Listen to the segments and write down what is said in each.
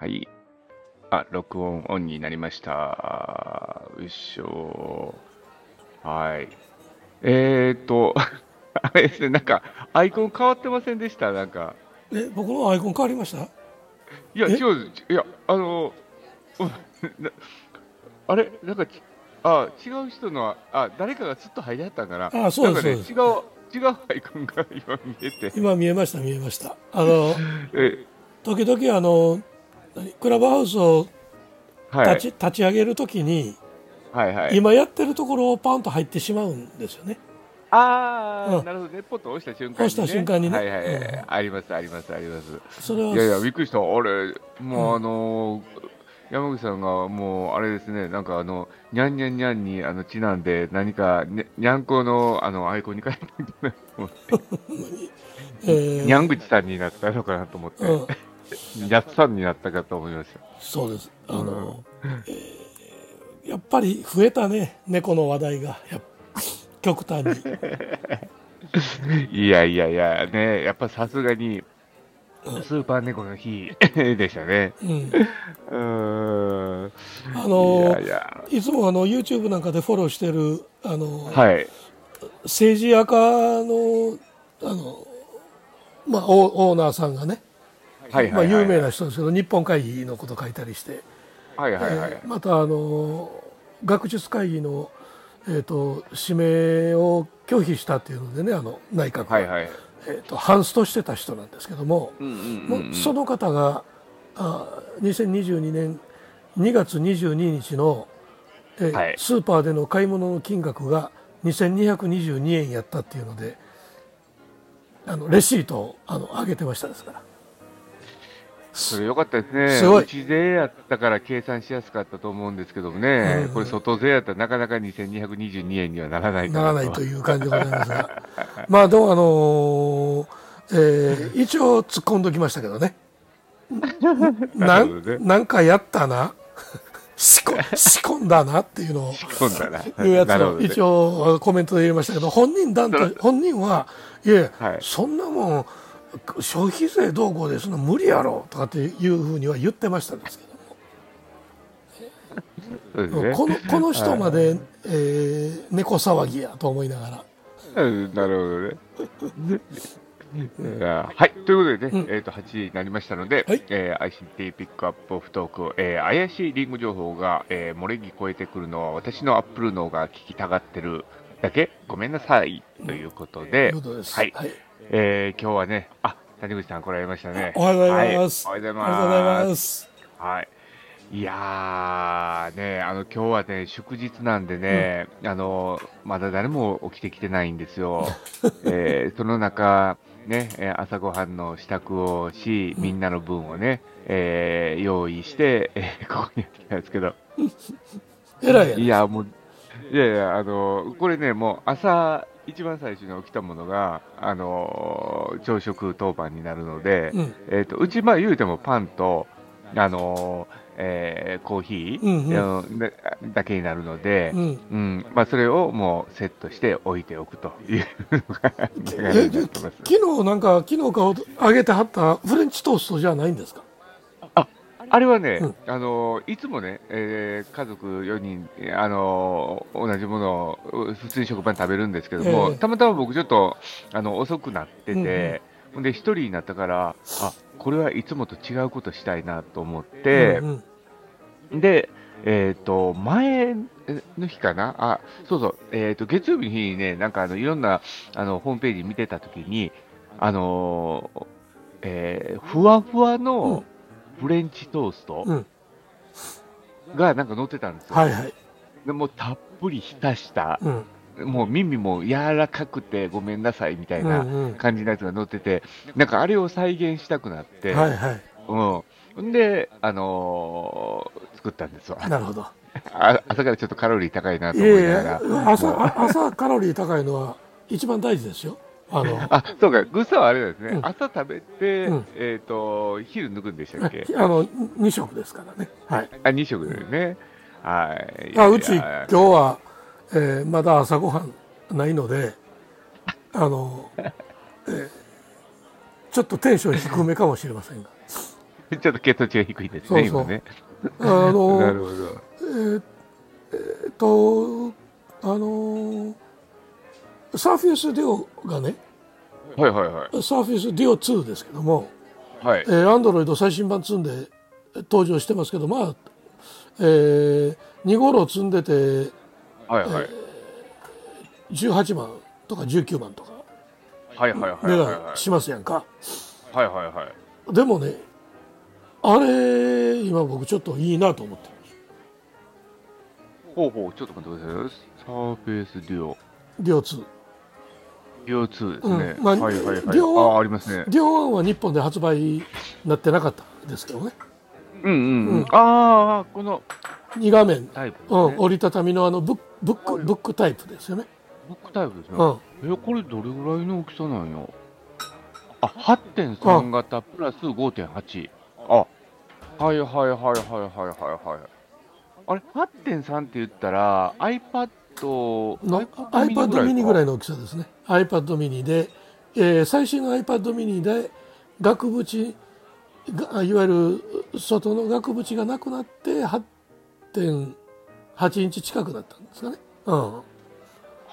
はい。あ、録音オンになりました。よいしょ。はい。えーっと、あれですね、なんか、アイコン変わってませんでした？なんか。え僕のアイコン変わりました？いや、え？違う、いや、あの、あれ？なんかち、あ、違う人の、あ、誰かがずっと入りはったんかな？あそうですなんかね、そ違う、違うアイコンが今見えて。今見えました見えましたあの え、時々あの何クラブハウスをはい。立ち,、立ち上げるときにはいはい。今やってるところをパンと入ってしまうんですよねああ、うんなるほどね。ポッと押した瞬間に、ね。押した瞬間にねはいはいはい。うんあります、あります、あります。それはいやいや、びっくりした。あれ、もうあのー山口さんがもう、あれですね、なんかあの、にゃんにゃんにゃんにあのちなんで、何か、ね、にゃんこのあのアイコンに変えたいな思って えーにゃん口さんになったのかなと思って、うん、にゃっさんになったかと思いました。そうですあの、えーやっぱり増えたね猫の話題が極端に いやいやいや、ね、やっぱさすがに、スーパー猫の日 でしたね。うんうーん。あのいやいつもあの YouTube なんかでフォローしてるあの、はい。政治家のあの、まあ、オオーナーさんがね、はいはい、まあ、はい。有名な人ですけど日本会議のこと書いたりして、はいはいはい。えーまたあの学術会議の、えー、と指名を拒否したっていうのでねあの内閣が、はいはい。えー、とハンストしてた人なんですけども、うんうんもうその方があ2022年2月22日の、えーはいスーパーでの買い物の金額が2222円やったっていうのであのレシートをあの上げてましたですからそれ良かったですね。すごい。内税やったから計算しやすかったと思うんですけどもね、うん。これ外税やったらなかなか2222円にはならないかならないという感じでございますが。まあでもあのーえー一応突っ込んどきましたけどね。なねんなんかやったな。仕込仕込んだなっていうのを。いうやつを一応コメントで入れましたけど本人だんと本人はいや、はい。そんなもん消費税どうこうですの無理やろとかっていうふうには言ってましたですけ。どもこのこの人まで、えー猫騒ぎやと思いながらうんなるほどね。はい。ということでね、えっ、と、8時になりましたので、はいえー ICT ピックアップオフトーク、えー怪しいリンゴ情報が、えー漏れ聞こえてくるのは、私のアップル脳が聞きたがってるだけ、ごめんなさい。ということで。はいえー今日はね、あ、谷口さん来られましたね。おはようございます。はいおはようございま。ますす。はい。いやー、ね、あの、今日はね、祝日なんでね、あの、まだ誰も起きてきてないんですよ。えーその中、ね、えー朝ごはんの支度をし、みんなの分をね、えー用意して、えーここにやってきたんですけど、えらいやね。いや、もう、いやいや、あの、これね、もう朝、一番最初に起きたものが、あの、朝食当番になるので、うん。えっ、と、うち、まあ言うてもパンと、あのえーコーヒー、うんうんだだけになるので、うん。うん、まあそれをもうセットして置いておくというのが。昨日なんか昨日か揚げてはったフレンチトーストじゃないんですか？あれはね、うん。あのいつもね、えー家族4人、あの同じものを普通に食パン食べるんですけども、え。えたまたま僕ちょっとあの遅くなってて、ほんで1人になったから、あこれはいつもと違うことしたいなと思って、うんで、えっ、と、前の日かな？あ、そうそう、えっ、と、月曜日の日にね、なんかあの、いろんな、あの、ホームページ見てたときに、あのーえーふわふわうん。のフレンチトーストうん。がなんか載ってたんですよ。はいはい。でもうたっぷり浸した、うん。もう耳も柔らかくてごめんなさいみたいうんなうん。感じのやつが載ってて、なんかあれを再現したくなって、はいはい。うん。んで、あのー作ったんですわ。なるほど。あ朝からちょっとカロリー高いなとい思いやないがら。や、朝、朝カロリー高いのは一番大事ですよ。あの、あ、そうか、グッサはあれですね、うん朝食べて、うんえっ、と、昼抜くんでしたっけ？あの、二食ですからね。はい。あ、2食ですね。はい。あ、うちい今や日は、えーまだ朝ごはんないので、あの、えーちょっとテンション低めかもしれませんが。ちょっと血糖値が低いですね、そうそう今ね。あの なるほど。えーえーっとあのサーフェイスデュオがねはいはいはい。サーフェイスデュオ2ですけども、はいえ。ー、アンドロイド最新版積んで登場してますけどまあ、えー、2頃積んでてはいはい。18万とか19万とかはいはいはい値はいはい段。しますやんかはいはいはい。でもねあれ今僕ちょっといいなと思ってるほうほう、ちょっと待ってください。サーフェイスデュオ。デュオ2デュオ2ですね。うんまあはいはいはい。デュオああ、ありますね。デュオ1は日本で発売になってなかったんですけどねうんうんううんん。ああ、この2画面、タイプですうん、ね。折りたたみのあのブックブックブックタイプですよね、ブックタイプですね。うん、え、これどれぐらいの大きさなんや？あ、8.3型プラス5.8。あ、はいはいはいはいはいはいはい。あれ、8.3って言ったら iPad、の iPad mini ぐらいの大きさですね iPad mini で、えー最新の iPad mini で額縁がいわゆる外の額縁がなくなって8.8インチ近くなったんですかね、う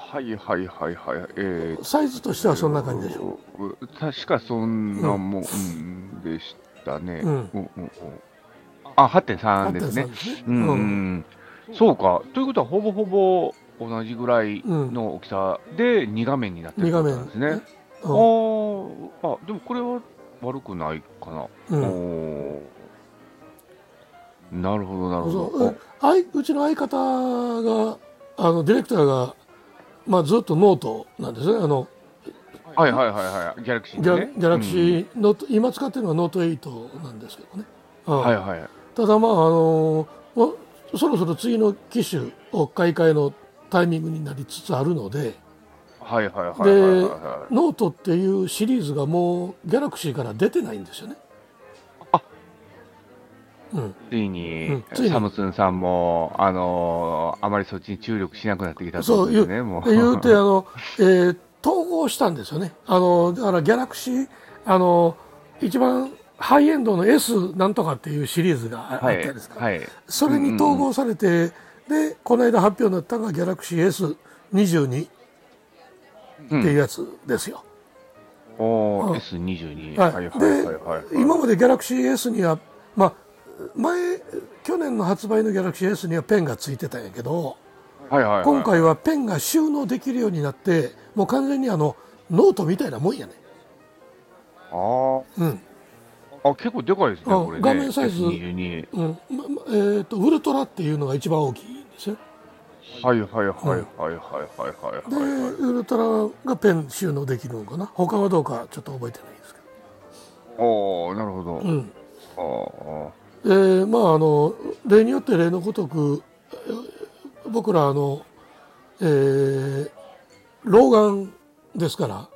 はいはいはいはい。えん、サイズとしてはそんな感じでしょう。確かそんなもん、うん、でしたね。うんうんうんうんあ、8.3 8.3ですね。ですね、うん、うん、そうか。ということは、ほぼほぼ同じぐらいの大きさで2画面になってる2画面なんですね。あうんーあ、でもこれは悪くないかな。うんなるほど、なるほど。うんあいうちの相方があのディレクターが、まあ、ずっとノートなんですねあのあはいはいはいはい。ギャラクシーギャ,、のね。ギャラクシーノート、今使ってるのはノート8なんですけどね、うんはいはい。ただまああのまそろそろ次の機種を買い替えのタイミングになりつつあるのではいはいはい。ノートっていうシリーズがもうギャラクシーから出てないんですよね。あうん、ついに、うんついにサムスンさんも、あのーあまりそっちに注力しなくなってきたというですね、もう。言うてあの、えー統合したんですよね。あのだからギャラクシーあの一番ハイエンドの S なんとかっていうシリーズがああったですか。はい。それに統合されて、でこの間発表になったのがギャラクシー S22 っていうやつですよ。おー、うん S22。はいはいはいではいはい。今までギャラクシー S には、まあ、前去年の発売のギャラクシー S にはペンがついてたんやけどはいはいはい、今回はペンが収納できるようになってもう完全にあのノートみたいなもんやね、あーうんあ、結構でかいですね、うんこれね。画面サイズ S22。うんえー、とウルトラっていうのが一番大きいんですよはいはいはいはいはいはいはいではいはい。ウルトラがペン収納できるのかな？他はどうかちょっと覚えてないですけおー、なるほど。ど、うんあーでまああの例によって例のごとくえー僕らあの、えー老眼ですから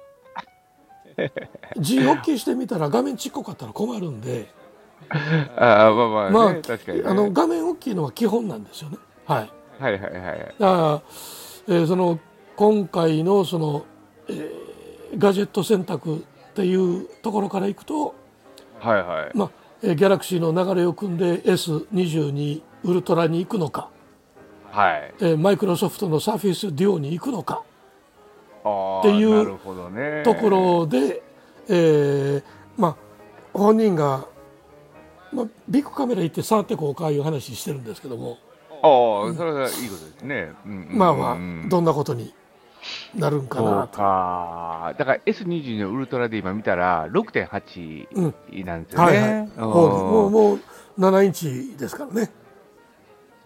字大きいしてみたら画面ちっこかったら困るんで、あー、まあまあ、ね、まあ確かに、ね。あの画面大きいのは基本なんですよね。はい、はいはいはい。だから、えーその今回のその、えーガジェット選択っていうところからいくと、はいはい。まあえーギャラクシーの流れを組んで S22 ウルトラに行くのか、はい。えーマイクロソフトのサーフィスデュオに行くのかっていうなるほどね。ところで、えーまあ本人が、まあ、ビッグカメラ行って触ってこうかいう話してるんですけども、ああ、それはいいことですね。うんうんうんまあまあどんなことになるんかなと。か。だから S22 のウルトラで今見たら6.8うんなんですよね。はいはい、うんもうもう7インチですからね。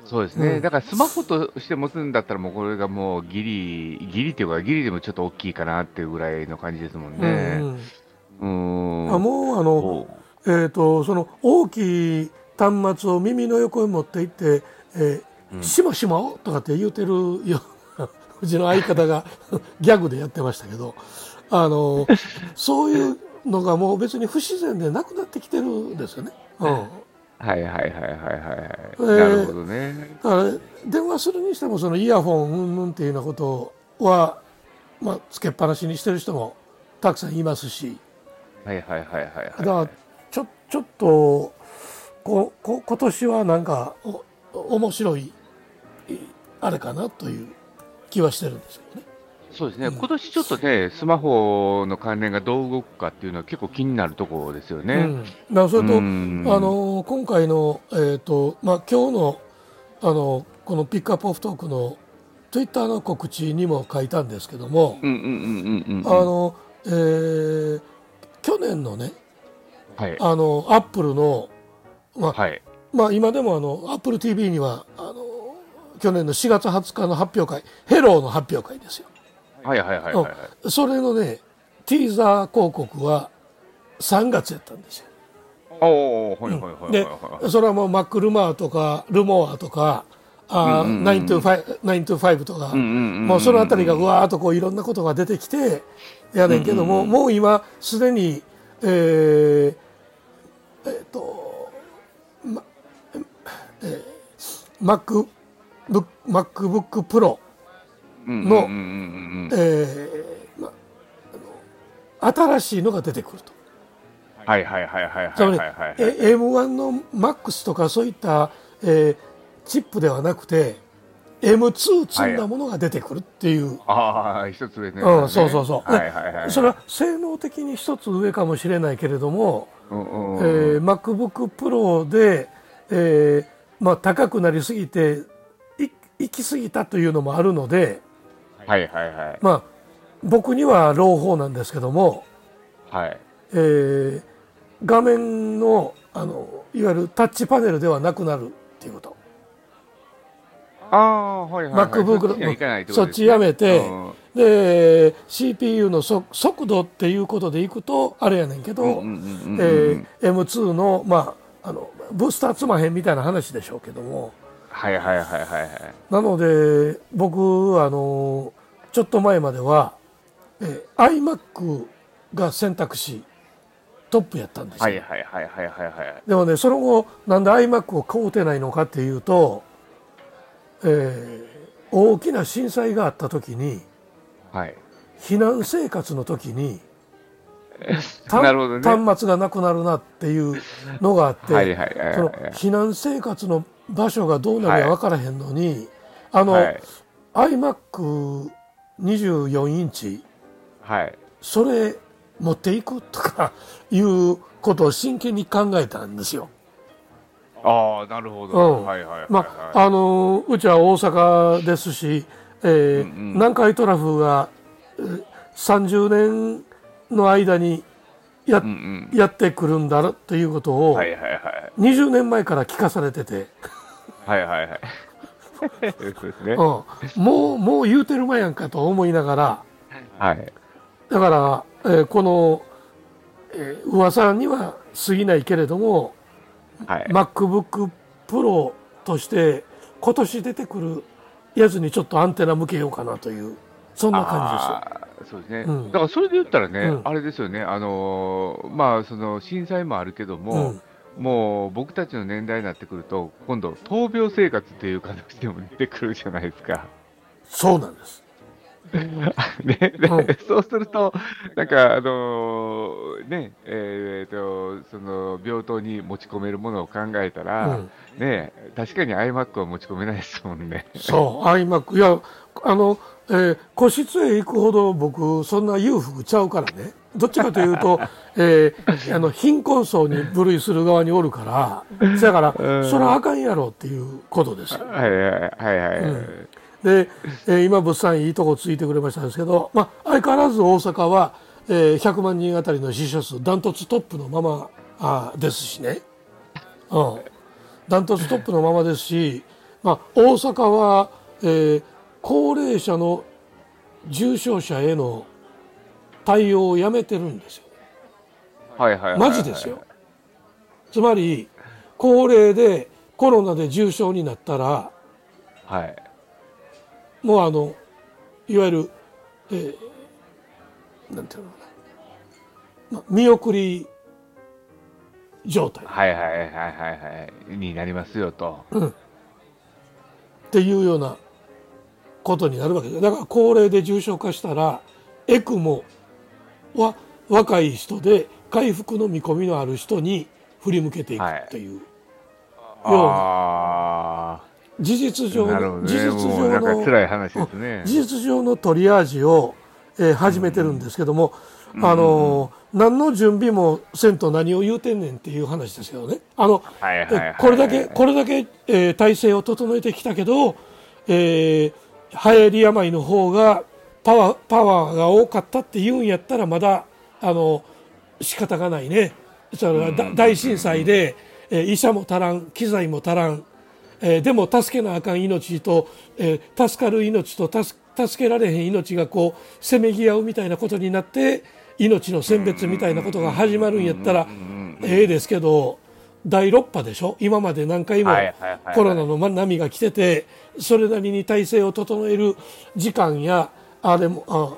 そうですね、うんだからスマホとして持つんだったら、もうこれがもうギリ、ギリっていうか、ギリでもちょっと大きいかなっていうぐらいの感じですもんうんね。うんうん。あもうあの、えー、とその大きい端末を耳の横に持っていって「えーしもしも」とかって言うてるよう ちの相方が ギャグでやってましたけどあのそういうのがもう別に不自然でなくなってきてるんですよね。うんはいはいはいはいはいはい。ーなるほどね。だから電話するにしてもそのイヤホンうんぬんっていうようなことは、まあ、つけっぱなしにしてる人もたくさんいますしはいはいはいはいはい。だからちょちょっとここ今年はなんかお面白いいあれかなという気はしてるんですけどね。そうですね、うん今年ちょっとね、スマホの関連がどう動くかっていうのは結構気になるところですよね。うん、それと、うんあの今回の、えーとまあ、今日のあのこのピックアップオフトークのツイッターの告知にも書いたんですけども。あのえー去年のねはい。あのアップルの、まあはい。まあ、今でもあのアップル TV にはあの去年の4月20日の発表会ヘローの発表会ですよ。はいはいはいはいはい。それのねティーザー広告は3月やったんですよ。おおはいはいはいはいではい。それはもうマックルマーとかルモアとかあうんうんうん。ー9 to 5とかうんうんうんうんもうそのあたりがうわーっとこういろんなことが出てきてやねんけども、もう今すでにえーえーとまえー、Mac Book MacBook Pro のえーまあの新しいのが出てくると。はいはいはいはいつまりはいはいはい。え M1 の MAX とかそういった、えーチップではなくて M2 積んだものが出てくるっていう、ああ、一つ上ね。うん、そうそうそう、はいはいはい。でそれは性能的に一つ上かもしれないけれども、うんうんえうん、ー MacBook Pro で、えーまあ、高くなりすぎてい行き過ぎたというのもあるので、はいはいはい。まあ、僕には朗報なんですけども、はい。えー画面のあのいわゆるタッチパネルではなくなるっていうこと。ああ、はいはいはい。MacBook そっちやめて、うんで CPU の速速度っていうことでいくとあれやねんけど、うんうんうんうんえー M2 の,、まあ、あのブースター積まへんみたいな話でしょうけどもはいはいはいはいはい。なので僕あのちょっと前までは、えー iMac が選択肢トップやったんですよ、はいはいはいはいはいはい。でもねその後なんで iMac を買うてないのかっていうと、えー大きな震災があった時にはい。避難生活の時にたなるほどね。端末がなくなるなっていうのがあって、避難生活の場所がどうなるか分からへんのに、あの、はい。iMac24 インチはい。それ持っていくとかいうことを真剣に考えたんですよ。ああ、なるほうど。んはいはいはいはい。まあ、あのうちは大阪ですし、えーうんうん南海トラフがえー30年の間にや,、うんやってくるんだということうん。をはいはいはい。20年前から聞かされてて、はいはいはい。そうですね。うん、もうもう言うてる前やんかと思いながらはい。だから、えーこの、えー噂には過ぎないけれども、はい。MacBook Pro として今年出てくるやつにちょっとアンテナ向けようかなというそんな感じですよ。そうですね、うん。だからそれで言ったらね、うん。あれですよね、あのーまあ、その震災もあるけどうも、ん。もう僕たちの年代になってくると、今度、闘病生活っていう形でも出てくるじゃないですか。そうなんです。ねでうん。そうすると、なんか、あのーねえーと、その病棟に持ち込めるものを考えたら、うん。ね、確かに iMac は持ち込めないですもんね。そう iMac いやあの、えー個室へ行くほど僕そんな裕福ちゃうからね。どっちかというと、えーあの貧困層に分類する側におるからだからうん。それはあかんやろっていうことですよ。はいはいはいはい。うん。で、えー今物産いいとこついてくれましたんですけど、まあ、相変わらず大阪は、えー100万人あたりの死者数ダントツトップのままあーですしね、うん、ダントツトップのままですし、まあ、大阪は、えー高齢者の重症者への対応をやめてるんですよはいはいはいはい。マジですよ。つまり高齢でコロナで重症になったらはい。もうあのいわゆる、えーなんていうのかな、まあ、見送り状態っはいはいはいはいはい。になりますよと。ていうようなことになるわけです。だから高齢で重症化したらエクモは若い人で回復の見込みのある人に振り向けていくはいとい。う、あ事実あ、上。の事実上の。事実上のトリアージを、えー始めてるんですけども、あのー何の準備もせんと何を言うてんねんっていう話ですけどね。あの、これだけこれだけ、えー体制を整えてきたけど、えー、流行り病の方がパワーパワーが多かったって言うんやったらまだあの仕方がないね。それはだ大震災で、えー医者も足らん機材も足らんえーでも助けなあかん命と、えー助かる命と助助けられへん命がこうせめぎ合うみたいなことになって命の選別みたいなことが始まるんやったらええですけど第6波でしょ？今まで何回もコロナの波が来ててそれなりに体制を整える時間やあれもあ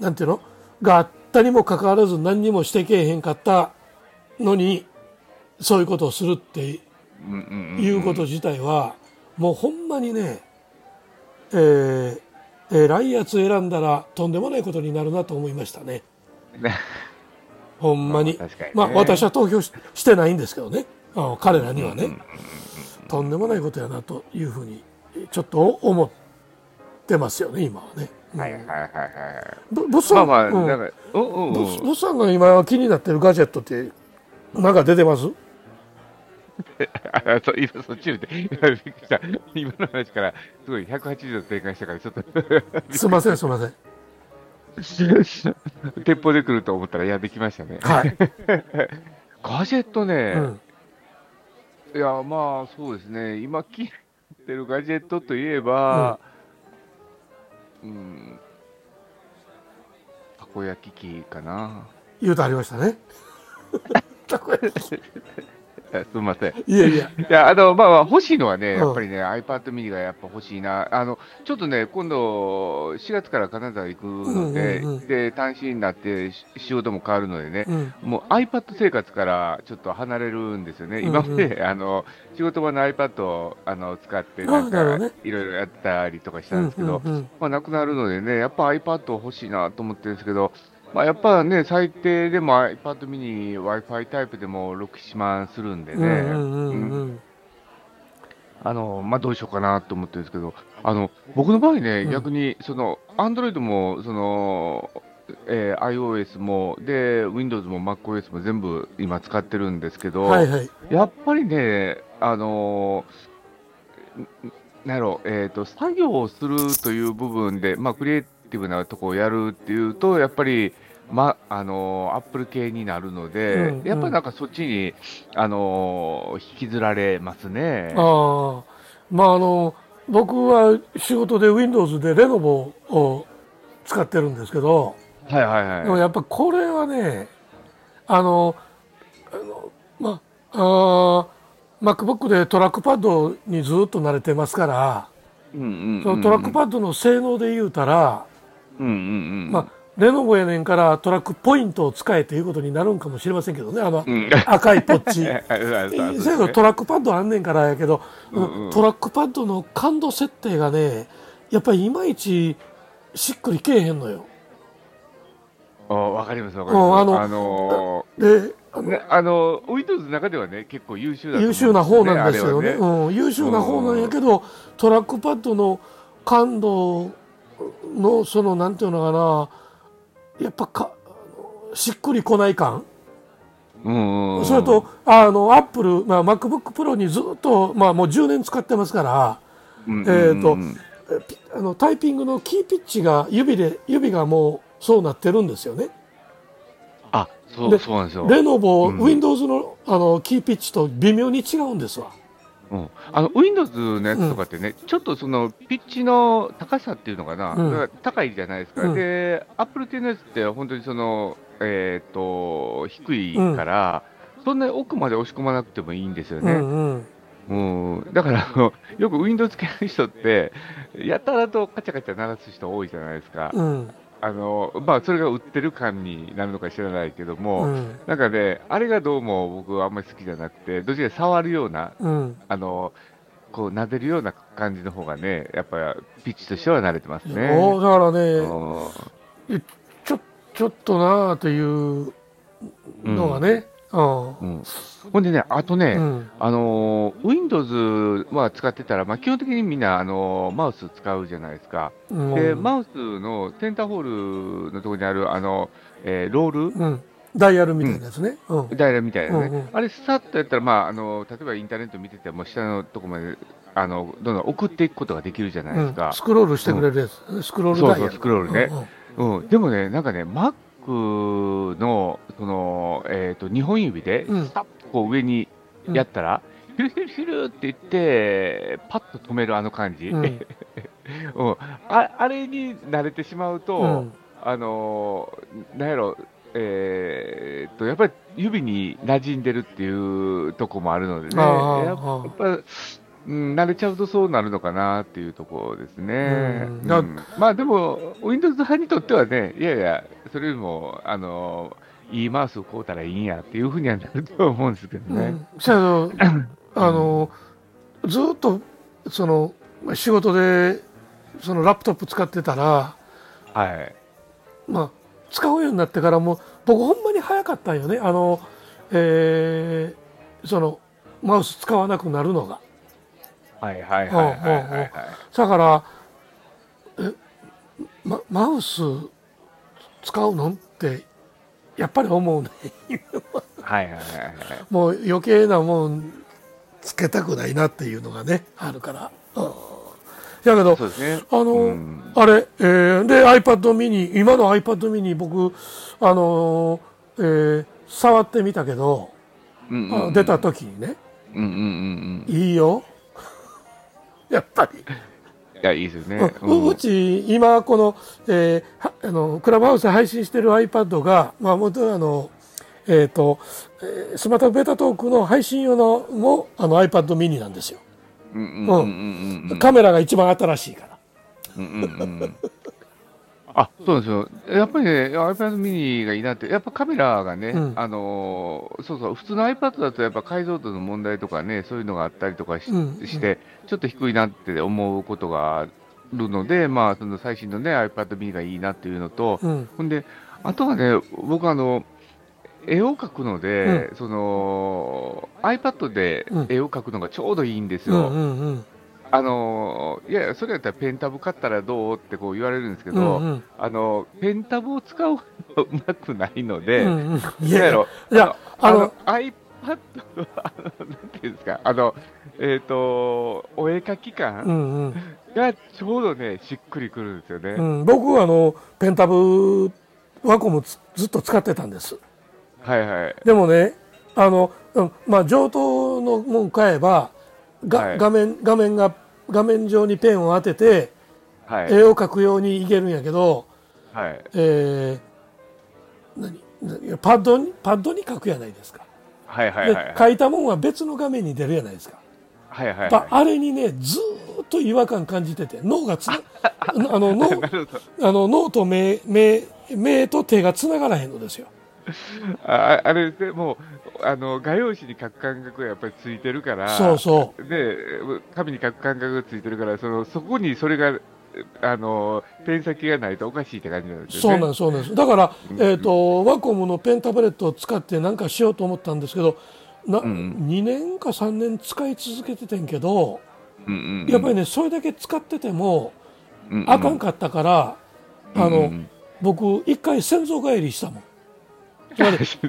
なんていうの？があったにもかかわらず何にもしてけえへんかったのにそういうことをするっていうこと自体はもうほんまにね、えーえらいやつ選んだらとんでもないことになるなと思いましたねね ほんまに。まあ私は投票ししてないんですけどね。あの彼らにはね。とんでもないことやなというふうにちょっと思ってますよね今はね。はいはいはいはい。ぶ物産まあまあ、うん。なんか、うんうんうん。が今気になってるガジェットってなんか出てます？あ そう今そっちで、今びっくりした。今の話から、すごい180度転換したから、ちょっと、すいませんすいません 鉄砲で来ると思ったら、いや、できましたね。はい、ガジェットね、うん、いや、まあ、そうですね、今、気になってるガジェットといえば、うん、たこ焼き器かな。言うとありましたね。あすみません。いやいやいや、あの、まあまあ、欲しいのはね、うん。やっぱりね、iPad mini がやっぱ欲しいな。あの、ちょっとね、今度、4月から金沢行くので、うんうんうん。で、単身になってし仕事も変わるのでね、うん。もう iPad 生活からちょっと離れるんですよね。うんうん。今まで、あの、仕事場の iPad をあの使って、あなんかいろいろやったりとかしたんですけど、うんうんうん。まあ、なくなるのでね、やっぱ iPad 欲しいなと思ってるんですけど、まあ、やっぱね、最低でも iPad mini、Wi-Fi タイプでも6、7万するんでね、うんうんうんうん。うん。あの、まあ、どうしようかなと思ってるんですけど、あの、僕の場合ね、うん。逆に、その、Android も、その、えー iOS も、で、Windows も MacOS も全部今使ってるんですけど、はいはい。やっぱりね、あのなんやろう、えっ、と、作業をするという部分で、まあ、クリエイティブなとこをやるっていうと、やっぱり、ま、あのー、アップル系になるので、うんうんやっぱりなんかそっちに、あのー引きずられますね。ああまああの僕は仕事で Windows でレノボを使ってるんですけどはいはいはい。でもやっぱこれはねあのあのまああー MacBook でトラックパッドにずっと慣れてますからうんうんうんうんそのトラックパッドの性能で言うたら、うんうんうん。まあレノボやねんからトラックポイントを使えということになるんかもしれませんけどねあの、うん。赤いポッチ。そうせやけどトラックパッドあんねんからやけど、うんうんトラックパッドの感度設定がねやっぱりいまいちしっくりけえへんのよ。あわかりますわかります。うんあのあのであのーね、あの、Windows の中ではね、結構優秀だと思うん優秀な方なんですよねあれはうん、優秀な方なんやけどトラックパッドの感度のそのなんていうのかなやっぱかしっくりこない感、うん。それとあのアップル、まあ、MacBookPro にずっと、まあ、もう10年使ってますから。うんうんうん、えーとあのタイピングのキーピッチが指で指がもうそうなってるんですよね。あ、そう、でそうなんですよ。レノボ、うん Windows のあのキーピッチと微妙に違うんですわ。うん、あの Windows のやつとかってね、ちょっとそのピッチの高さっていうのかな、うん。高いじゃないですか、うん。で、Apple 系のやつって本当にその、えっ、と、低いから、そんなに奥まで押し込まなくてもいいんですよね。うんうん。うん、だからあの、よく Windows 系の人って、やたらとカチャカチャ鳴らす人多いじゃないですか。うんあのまあ、それが売ってる感になるのか知らないけども、うんなんかね、あれがどうも僕はあんまり好きじゃなくて、どっちか触るような、うんあのこう撫でるような感じの方がね、やっぱりピッチとしては慣れてますね。おだからねうんちょちょっとなあというのがね。うん。うん。ほんでね、あとね、うん。あのー Windows は使ってたら、まあ、基本的にみんな、あのーマウス使うじゃないですか。うんで、マウスのセンターホールのところにある、あの、えーロール、うん。ダイヤルみたいなやつね。うん。ダイヤルみたいなね、うんうんあれ、さっとやったら、まああの、例えばインターネット見てても、下のとこまであのどんどん送っていくことができるじゃないですか。うんスクロールしてくれるやつ、スクロールダイヤルそうそうスクロールねうん、でもね、なんかね、Mac のその、えー、と2本指で、うん。スタッとこう上にやったら、ヒュルヒュルヒュルって言って、パッと止めるあの感じ、う うん。んああれに慣れてしまうと、うん。あのーなんやろ、えーっと、やっぱり指に馴染んでるっていうとこもあるのでね、うん、慣れちゃうとそうなるのかなっていうところですね。うんうんまあでも、Windows 派にとってはね、いやいや、それよりも、あのーいいマウスを買うたらいいんやっていうふうにはなると思うんですけどね。うんせやけど あのずっとその仕事でそのラップトップ使ってたら、はい。まあ、使うようになってからも僕ほんまに早かったんよねあの、えーそのマウス使わなくなるのがはいはいはいはい。だからえ、ま、マウス使うの？ってやっぱり思うねはいはいはいはい。もう余計なもんつけたくないなっていうのがねあるから。うんやけどそうですね。あの、うんあれ、えーで iPad mini 今の iPad mini 僕あのーえー触ってみたけど、うんうんうんあ出た時にねうんうんうんうん。いいよやっぱり、いや、いいですよね。ううち今この,、えーはあのクラブハウスで配信してる iPad が、まあ、元々あのえーとえースマートベータトークの配信用のもあの iPad mini なんですよ、うんカメラが一番新しいから。うんうんうんあそうですよ、やっぱりね、iPad mini がいいなって、やっぱカメラがね、うん。あのーそうそう、普通の iPad だとやっぱ解像度の問題とかね、そういうのがあったりとかし,、うんて、ちょっと低いなって思うことがあるので、まあ、その最新のね、iPad mini がいいなっていうのと、うん。ほんで、あとはね、僕あの、絵を描くので、その iPad で絵を描くのがちょうどいいんですよ。うんうんうんあのいやそれやったらペンタブ買ったらどうってこう言われるんですけど、うんうん。あのペンタブを使うまくないので、うんうん。いやいやろいやあのあの iPad なんていうんですか、あのえっ、と、お絵描きう感んうん。がちょうどね、しっくりくるんですよね。うん、僕はあのペンタブワコムつずっと使ってたんです。はいはい。でもねあの、うんまあ、上等のもん買えばが、はい。画面画面が画面上にペンを当ててはい。絵を描くようにいけるんやけど、はい。えー何何パッドにパッドに描くやないですか、はいはいはい。で描いたもんは別の画面に出るやないですか、はいはいはあれにねずーっと違和感感じてて脳がつな あの脳。あの脳と目目目と手がつながらへんのですよ。ああれでもうあの画用紙に書く感覚がやっぱりついてるから、そうそう。で紙に書く感覚がついてるから、そのそこにそれがあのペン先がないとおかしいって感じなんですよね。そうなんです、そうなんです。だから、えっ、と、ワコムのペンタブレットを使って何かしようと思ったんですけど、な、ん2年か3年使い続けててんけど、うんうんうんやっぱりね、それだけ使ってても、うんうんあかんかったから、あの、うんうん僕、一回先祖返りしたもん。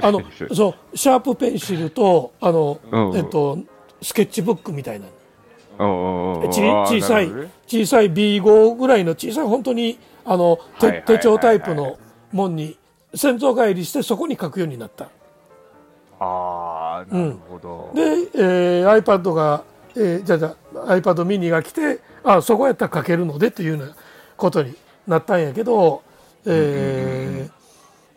あのそうシャープペンシルとあの、うん。えっと、スケッチブックみたいな。小さい小さい B5 ぐらいの小さい本当にあの手帳タイプのもんに先祖返りしてそこに書くようになった。あーなるほど。で、えー iPad が、えーじゃあじゃあ iPad mini が来てあそこやったら書けるのでっていうようなことになったんやけど、えー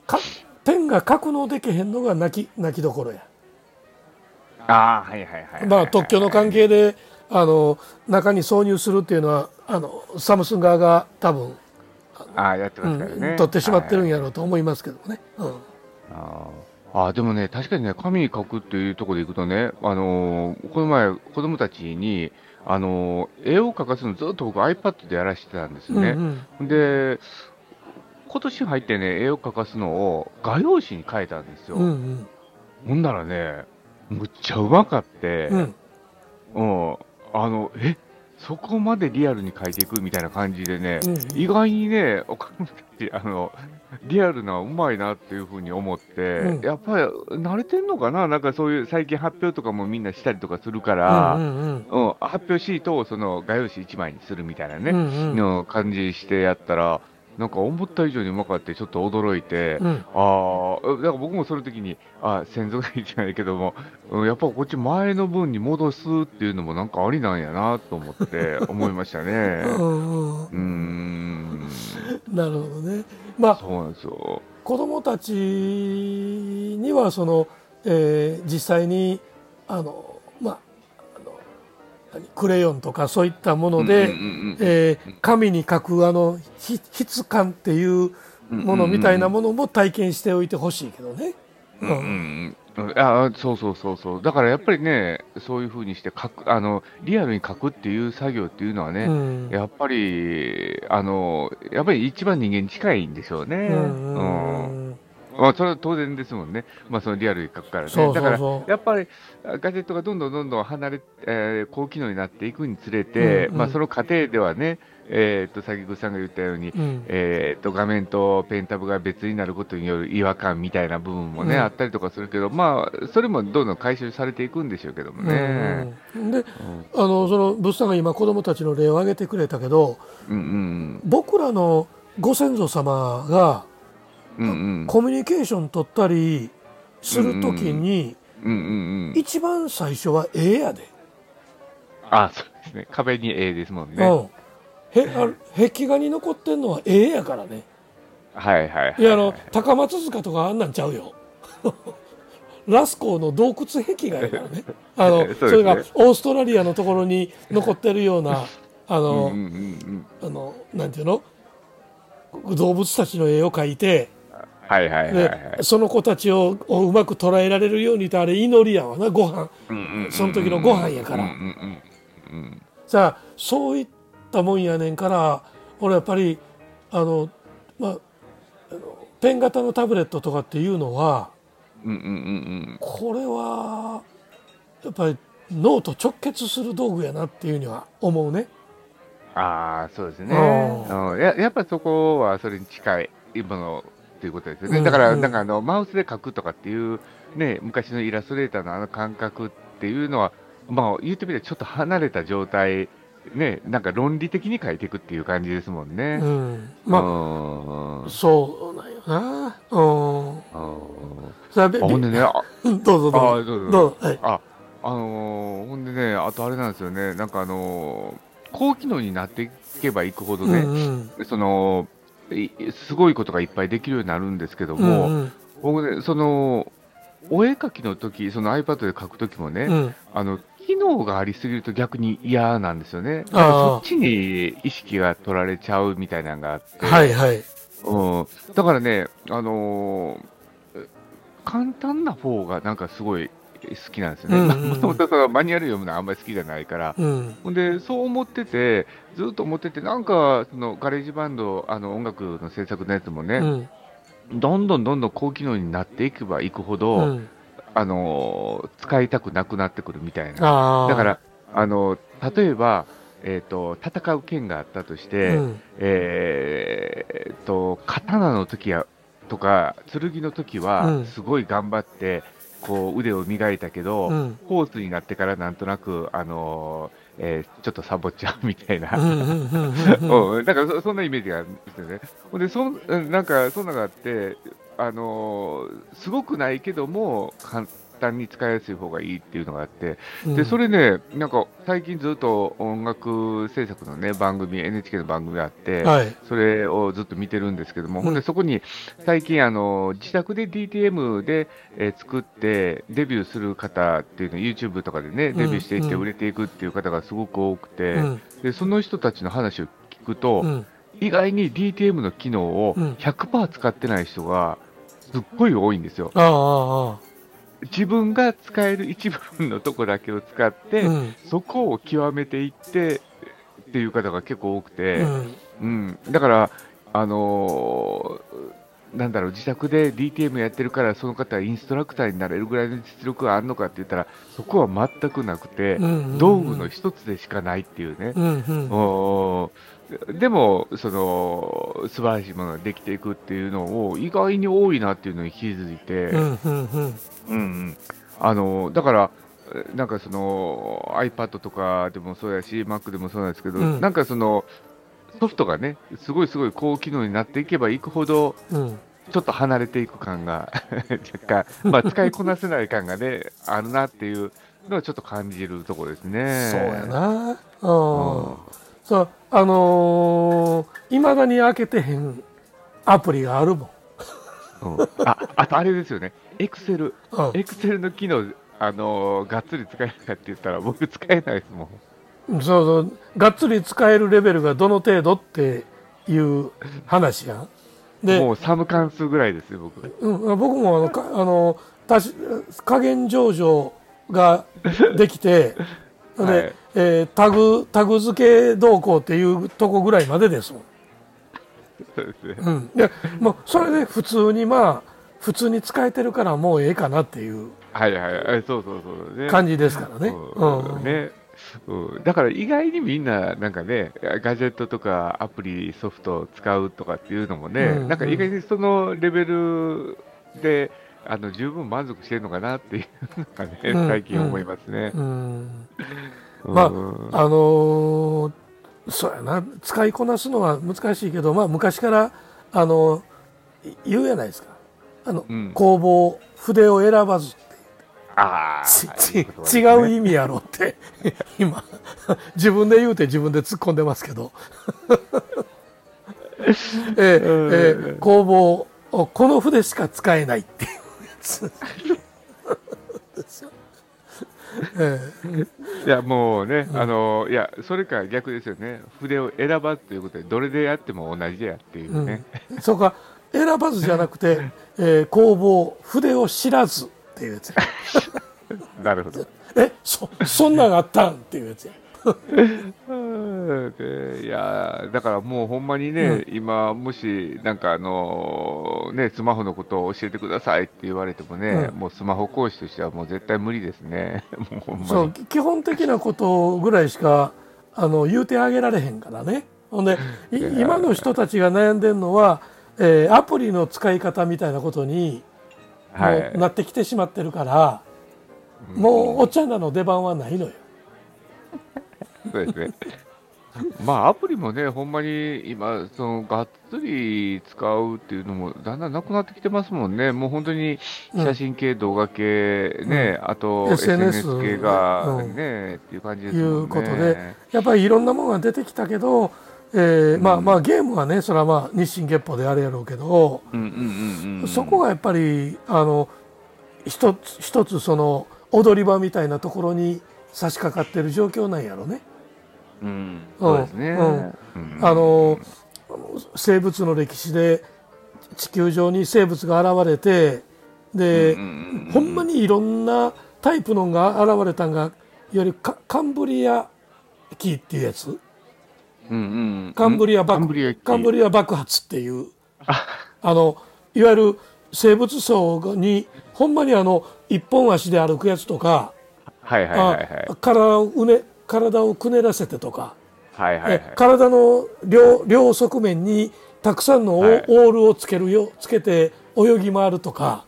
かペンが書くのできへんのが泣き泣きどころや。ああはいはいはいはい。まあ、特許の関係であの中に挿入するっていうのはあのサムスン側が多分、ああやってますからね。うん取ってしまってるんや。やろうと思いますけどね。うんあーあーでもね、確かにね、紙に書くっていうところでいくとね、あのーこの前、子供たちに、あのー絵を描かすのずっと僕 iPad でやらせてたんですよね。うんうんで、今年入ってね、絵を描かすのを画用紙に描いたんですよ。うんうん。ほんならね、むっちゃうまかって、うん。うん、あの、えそこまでリアルに描いていくみたいな感じでね、うん意外にね、岡本たち、あの、リアルな、うまいなっていうふうに思って、うん。やっぱり慣れてんのかな？なんかそういう最近発表とかもみんなしたりとかするから、ううんん。うん。発表シートをその画用紙1枚にするみたいなね、うんうん。の感じしてやったら、なんか思った以上にうまかって、ちょっと驚いて、うんああ、だから僕もその時に、あ先祖がいいじゃないけども、うんやっぱこっち前の分に戻すっていうのもなんかありなんやなと思って 思いましたね。うんなるほどね。まあそうなんですよ。子供たちにはその、えー実際にあのクレヨンとかそういったもので、えー紙に書くあの質感っていうものみたいなものも体験しておいてほしいけどね。うんうんうんあそうそうそうそう。だからやっぱりね、そういうふうにして書く、あの、リアルに書くっていう作業っていうのはね、うんやっぱり、あの、やっぱり一番人間に近いんでしょうね。うんうんまあ、それは当然ですもんね。まあ、そのリアルに書くからね。そうそうそう。だから、やっぱり、ガジェットがどんどんどんどん離れ、えー高機能になっていくにつれて、うんうん。まあ、その過程ではね、えーっと、先口さんが言ったように、うん。えーっと、画面とペンタブが別になることによる違和感みたいな部分もね、うん。あったりとかするけど、まあ、それもどんどん回収されていくんでしょうけどもね。うん。うん。であのその物産が今子供たちの例を挙げてくれたけどうんうん。僕らのご先祖様がうん。うんうん。コミュニケーション取ったりするときに。一番最初は絵やで、あ、そうですね。壁に絵ですもんね。うんへあ壁画に残ってんのは絵やからねはいはいはい。いやあの高松塚とかあんなんちゃうよ ラスコーの洞窟壁画やからね あのそねそれがオーストラリアのところに残ってるような あの、うんうんうんうん。あのなんていうの？動物たちの絵を描いてはいはいはいで、はい。その子たちををうまく捉えられるようにとあれ祈りやわなご飯。うんうんその時のご飯やから。うんうんうんうんさあそういったもんやねんから俺やっぱりあのまあペン型のタブレットとかっていうのはうんうんうんうん。これはやっぱり脳と直結する道具やなっていうには思うね。ああ、そうですね。ううん。ややっぱそこはそれに近いものっていうことですよね。うんだから、うんなんかあの、マウスで描くとかっていう、ね、昔のイラストレーターのあの感覚っていうのは、まあ、言ってみればちょっと離れた状態、ね、なんか論理的に描いていくっていう感じですもんね。うん、まああそうなんよな。うん。うんさあべあほんでね、あ どうぞどうぞ。あどうぞどうぞ。はい。あ、あのーほんでね、あとあれなんですよね、なんかあのー高機能になっていけばいくほどね、うんそのいすごいことがいっぱいできるようになるんですけどうんも、うん。僕ね、そのお絵描きの時その iPad で描く時もね、うん。あの機能がありすぎると逆に嫌なんですよね。そっちに意識が取られちゃうみたいなのがあって、はいはい。うん、だからね、あのー簡単な方がなんかすごい好きなんですよね。うんうんもともとマニュアル読むのはあんまり好きじゃないから。うん。ほんで、そう思ってて、ずっと思ってて、なんか、そのガレージバンド、あの音楽の制作のやつもね、うん。どんどんどんどん高機能になっていけばいくほうど、ん。あのー使いたくなくなってくるみたいな。だから、あの例えば、えっ、と、戦う剣があったとして、うん。えーっと、刀の時や、とか、剣の時うはん、すごい頑張って、こう、腕を磨いたけど、うんホースになってからなんとなく、あのーえーちょっとサボっちゃうみたいな。なんかそそんなイメージがあるんですよね。で、そなんかそんなのがあって、あのーすごくないけども、簡単に使いやすい方がいいっていうのがあって、うん。で、それね、なんか最近ずっと音楽制作のね、番組、NHK の番組があって、はい。それをずっと見てるんですけども、うんほんでそこに最近あの、自宅で DTM で、えー作ってデビューする方っていうの、YouTube とかでね、デビューしていってうん売れていくっていう方がすごく多くて、うん。でその人たちの話を聞くと、うん。意外に DTM の機能をうん100%使ってない人がすっごい多いんですよ。ああああ。自分が使える一部分のとこだけを使って、うん。そこを極めていってっていう方が結構多くて、うん。うん、だから、あのーなんだろう、自宅で DTM やってるから、その方はインストラクターになれるぐらいの実力があるのかって言ったら、そこは全くなくて、うんうんうん、道具の一つでしかないっていうね。うんうん、でも、その、素晴らしいものができていくっていうのを、意外に多いなっていうのに気づいて、うんうんうんうん、あの、だから、なんかその iPad とかでもそうやし、Mac でもそうなんですけど、うん、なんかそのソフトがね、すごいすごい高機能になっていけばいくほど、うん、ちょっと離れていく感が 若干、まあ、使いこなせない感がね、あるなっていうのはちょっと感じるところですね。そうやな。うん。うん、そう、あのい、まだに開けてへんアプリがあるもん。うん、あ、あとあれですよね。エクセル。エクセルの機能、あのー、がっつり使えるかって言ったら、僕使えないですもん。そうそうがっつり使えるレベルがどの程度っていう話やん。でもうサム関数ぐらいですよ僕、うん、僕もあのかあのたし加減上場ができてで、はい、えー、タグタグ付け動向っていうとこぐらいまでですもん。そうですね。うん。でもうそれで普通にまあ普通に使えてるからもうええかなっていうはいはいはい。そうそうそう、感じですからね。う。ん、ね。うん、だから意外にみんな、なんかね、ガジェットとかアプリ、ソフトを使うとかっていうのもね、うんうん、なんか意外にそのレベルで、あの十分満足してるのかなっていうのがね、うん、最近思いますね。まあ、あのー、そうやな、使いこなすのは難しいけど、まあ、昔から、あの言うやないですか。あの、工房、筆を選ばず。あち違う意味やろって 今自分で言うて自分で突っ込んでますけど。えー、えー、工房この筆しか使えないっていうやつ。えー、いやもうね、うん、あのいやそれか逆ですよね。筆を選ばずということでどれでやっても同じやっていうね、うん、そうか選ばずじゃなくて、えー、工房筆を知らずっていうやつ なるほど。えそそんなんあったんっていうやつや。いやだからもうほんまにね、うん、今、もしなんかあのね、スマホのことを教えてくださいって言われてもね、うん、もうスマホ講師としてはもう絶対無理ですね、そう基本的なことぐらいしかあの言うてあげられへんからね、ほんで今の人たちが悩んでるのは、えー、アプリの使い方みたいなことにもうなってきてしまってるから、もうお茶なの出番はないのよ。そうですね。まあアプリもね、ほんまに今、そのがっつり使うっていうのもだんだんなくなってきてますもんね。もう本当に写真系、動画系ね、うん、あと SNS, SNS 系がね、うん、っていう感じですもんね。いうことで、やっぱりいろんなものが出てきたけど、えー、まあまあゲームはねそれはまあ日進月歩であれやろうけど、そこがやっぱりあの一つ一つその踊り場みたいなところに差し掛かってる状況なんやろね。うん、そうですね、うん。あの生物の歴史で地球上に生物が現れてで、ほんまにいろんなタイプのが現れたんがいわゆるカンブリア紀っていうやつ。カンブリア爆カンブリア爆発っていう。あ。のいわゆる生物層にほんまにあの一本足で歩くやつとか、はいはいはいはい、体をうね体をくねらせてとか、はいはいはい、体の両両側面にたくさんのオ,、ールをつけるよつけて泳ぎ回るとか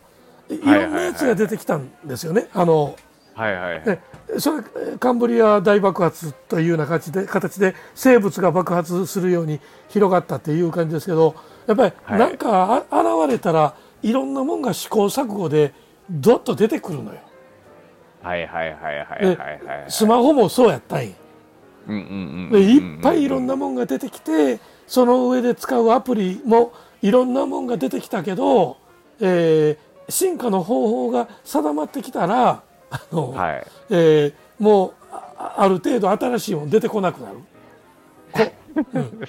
いろんなやつが出てきたんですよね。あのはいはい、それカンブリア大爆発というような形で形で生物が爆発するように広がったっていう感じですけどやっぱり何か現れたらいろんなもんが試行錯誤でどっと出てくるのよ。はいはいはいはいはい、はい、スマホもそうやったんや。いっぱいいろんなもんが出てきてその上で使うアプリもいろんなもんが出てきたけど、えー、進化の方法が定まってきたらあの、はい、えー、もうある程度新しいもの出てこなくなる。うん、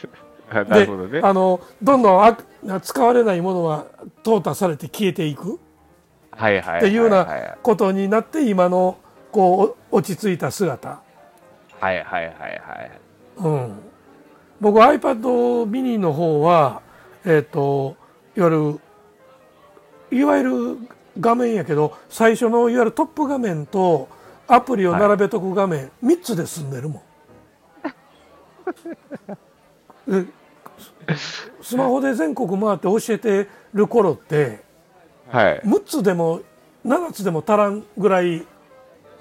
なるほどね。あのどんどんあ使われないものは淘汰されて消えていく。はいはい。っていうようなことになって今のこう落ち着いた姿。はいはいはいはい。うん。僕 iPad mini の方はえっ、といわゆるいわゆる画面やけど最初のいわゆるトップ画面とアプリを並べとく画面、三3つで済んでるもん。でスマホで全国回って教えてる頃ってはい。6つでも7つでも足らんぐらい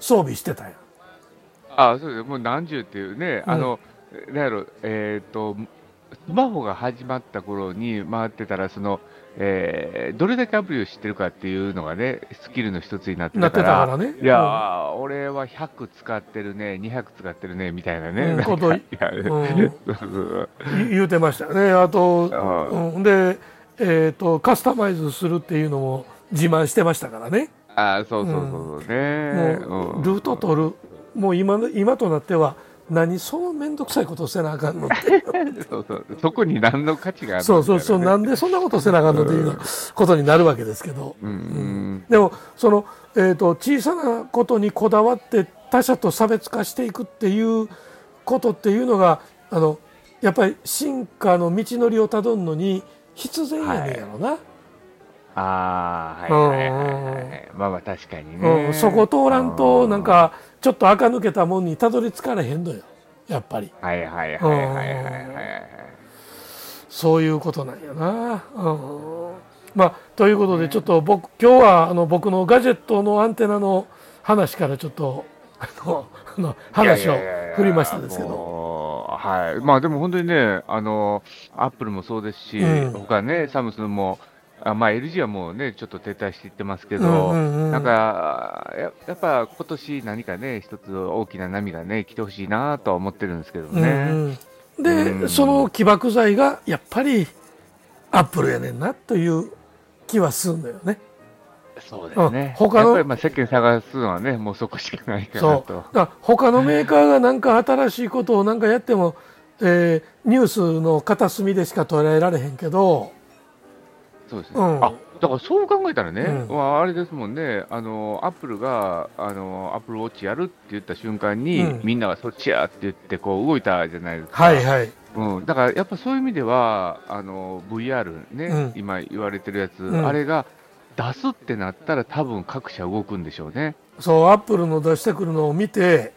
装備してたんやあ、そうです。もう何十っていうね、うんあの、なんやろ、えっ、と、スマホが始まった頃に回ってたら、その、えーどれだけアプリを知ってるかっていうのがね、スキルの一つになってたから、たからね。いやー、俺は100使ってるね、200使ってるね、みたいなね。こと言言うてましたね。あと、あうん、で、えー、とカスタマイズするっていうのも自慢してましたからね。あー、そうそうそうそうね。もううん。ルート取る。もう今の今となっては何その面倒くさいことせなあかんのって。そうそう。そこに何の価値があるのそうそうそう。なんでそんなことせなあかんのっていうことになるわけですけど、うんでもその、えー、と小さなことにこだわって他者と差別化していくっていうことっていうのがあのやっぱり進化の道のりをたどるのに必然やねんやろな、ああ、はいはいはいはい。まあまあ確かにね。うん、そこ通らんとなんかちょっと垢抜けたもんにたどり着かれへんのよやっぱり。はいはいはいはいはいはいはい。そういうことなんやな。うんまあ、ということでちょっと僕今日はあの僕のガジェットのアンテナの話からちょっとあのあの話を振りましたですけど。はい。まあでも本当にね、あの、アップルもそうですし、うん他ね、サムスンも、あまあ LG はもうね、ちょっと撤退していってますけど、うんうんうんなんか、ややっぱ今年何かね、一つ大きな波がね、来てほしいなとは思ってるんですけどね。うんうんで、うんその起爆剤がやっぱりアップルやねんなという気はするんだよね。そうですね。うん他のやっぱりまあ世間探すのはね、もうそこしかないかそうなと。だから他のメーカーがなんか新しいことをなんかやっても、えーニュースの片隅でしか捉えられへんけど、そうですね。うんあ、だからそう考えたらね、うんまあ、あれですもんね、あの、アップルが、あの、アップルウォッチやるって言った瞬間に、うんみんながそっちやって言って、こう動いたじゃないですか。はいはい、うん。だからやっぱそういう意味では、あの、VR ね、うん今言われてるやつ、うんあれが出すってなったら多分各社動くんでしょうね。そうアップルの出してくるのを見て、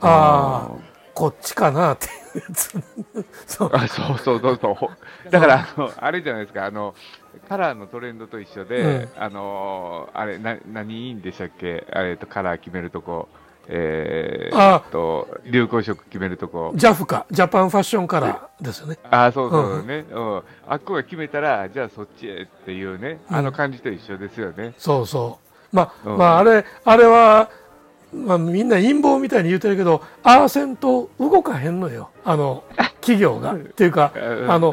ああこっちかなっていうやつ そうあそうそうそうそう。だから、あの、あれじゃないですか、あの、カラーのトレンドと一緒で、あの、あれ、な、何いいんでしたっけ？あれと、カラー決めるとこ、えー、あ。と、流行色決めるとこ。JAF か。ジャパンファッションカラーですよね。あそうそうね、うん。あっこが決めたら、じゃあそっちへっていうね、あの感じと一緒ですよね。そうそう。まあ、うん。まああれあれは、まあ、みんな陰謀みたいに言うてるけどアーセンと動かへんのよ。あの企業が。っていうかあの、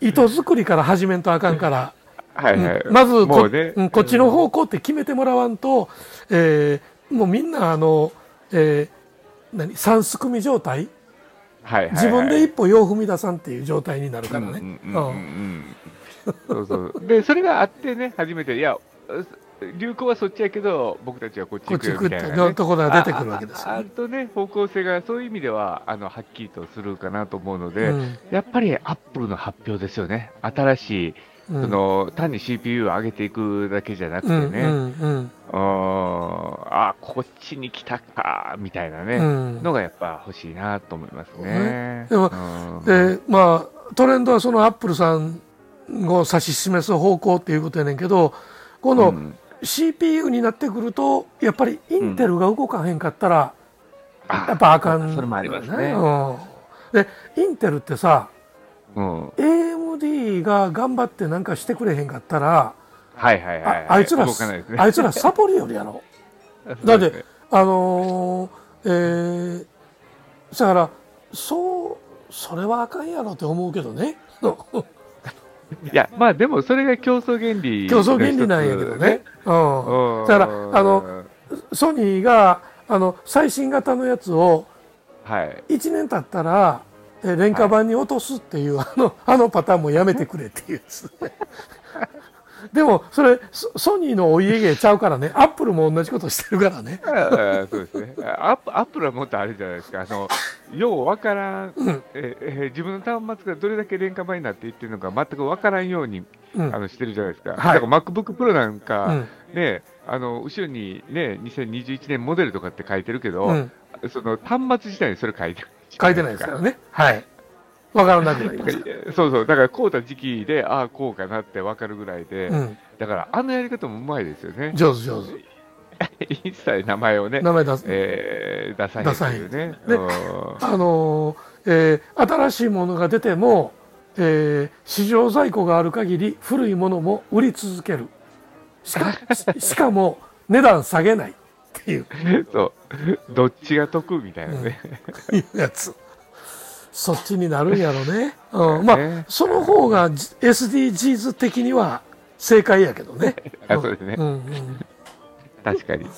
糸作りから始めんとあかんから。はいはい。まずこ,、ね、うんこっちの方向って決めてもらわんと、えーもうみんなあの、えー何三すくみ状態？はい自分で一歩よう踏み出さんっていう状態になるからね。そうそう。で、それがあってね、初めて、いや、流行はそっちやけど、僕たちはこっち行くよこっち行くってみたいな、ね。いうところが出てくるわけですよああとね、方向性がそういう意味では、あの、はっきりとするかなと思うので、うん。やっぱりアップルの発表ですよね。新しい、うん。その、単に CPU を上げていくだけじゃなくてうんね、うんうん。あこっちに来たか、みたいなね、うん。のがやっぱ欲しいなと思いますね。でもうん。でまあトレンドはそのアップルさんを指し示す方向っていうことやねんけどこのうん CPU になってくるとやっぱりインテルが動かへんかったら、あやっぱあかんそれもありますね。うんでインテルってさうん。AMD が頑張ってなんかしてくれへんかったらはいはいはい、はい。ああいつらね。あいつらサポリよりやろ だってあのーえー、だからそうそれはあかんやろって思うけどね いや、まあでもそれが競争原理、競争原理なんやけどね。うんうん。だからあの、ソニーがあの最新型のやつをはい。1年経ったらえ廉価版に落とすっていう、あのあのパターンもやめてくれっていうやつでもそれソソニーのお家芸ちゃうからね。アップルも同じことしてるからね。ああそうですね。アップアップルはもっとあれじゃないですか。あの、ようわからん、うん。ええ自分の端末がどれだけ廉価版になっていってるのか全くわからんように、うん。あのしてるじゃないですか。はい。だから MacBook Pro なんか、うん。ね、あの、後ろにね、2021年モデルとかって書いてるけど、うん。その端末自体にそれ書いてない。書いてないですからね。はいわからなくなりまし そうそう、だからこうた時期で、ああ、こうかなってわかるぐらいで、た、うん、だからあのやり方もうまいですよね。上手上手。一切名前をね、名前出す、えー、出さないというね。出うん。あのーえー新しいものが出ても、えー市場在庫がある限り古いものも売り続ける。しかし しかも値段下げないっていう。そう、どっちが得みたいなね。いうやつそっちになるんやろね、うん、まあねその方が SDGs 的には正解やけどね。あそうですね。ん。うん。確かに。うん。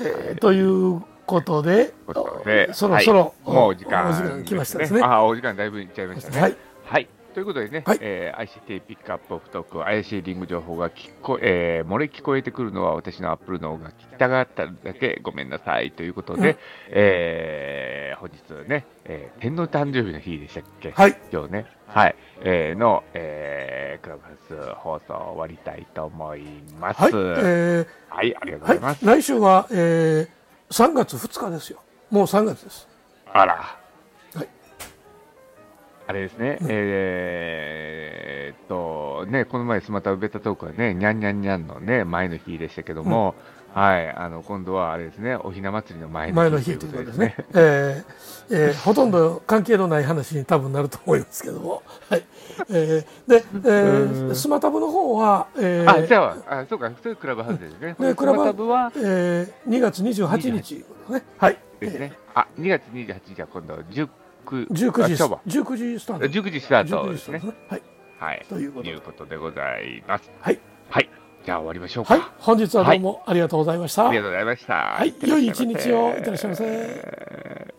えーということでことでそろそろ、はいもうお時間お時間来ましたですね。あ、お時間だいぶいっちゃいましたね。はい。はい。ということでね、はい。えー ICT ピックアップオフトーク、怪しいリング情報が聞こ、えー漏れ聞こえてくるのは私のアップルの方が聞きたがっただけごめんなさい。ということで、うん。えー本日ね、えー天皇誕生日の日でしたっけ？はい。今日ね、はい、えーの、えークラブハウス放送終わりたいと思います。はい、はい、えありがとうーはいございます。、来週は、えー、3月2日ですよ。もう3月です。あら。はいあれですね、うんえーっと、ね、この前、スマタウベタトークはね、にゃんにゃんにゃんのね、前の日でしたけども、はい、あの、今度はあれですね、おひな祭りの前前のの日日ということですね。えーえーほとんど関係のない話に多分なると思いますけども。はい。えーで、えースマタブの方は、えーあ、じゃあ、あそうか、そういうクラブハウスですね。でクラブスマタブはえー2月28日ね。はい。ですね。あ、2月28日は今度19、19時、あそうだ19時スタート。19時スタート19ですね。はい。はい。ということでございます。はい。はい。じゃあ終わりましょうか。はい。本日はどうもありがとうございました。ありがとうございました。はい。良い一日をいってらっしゃいませ。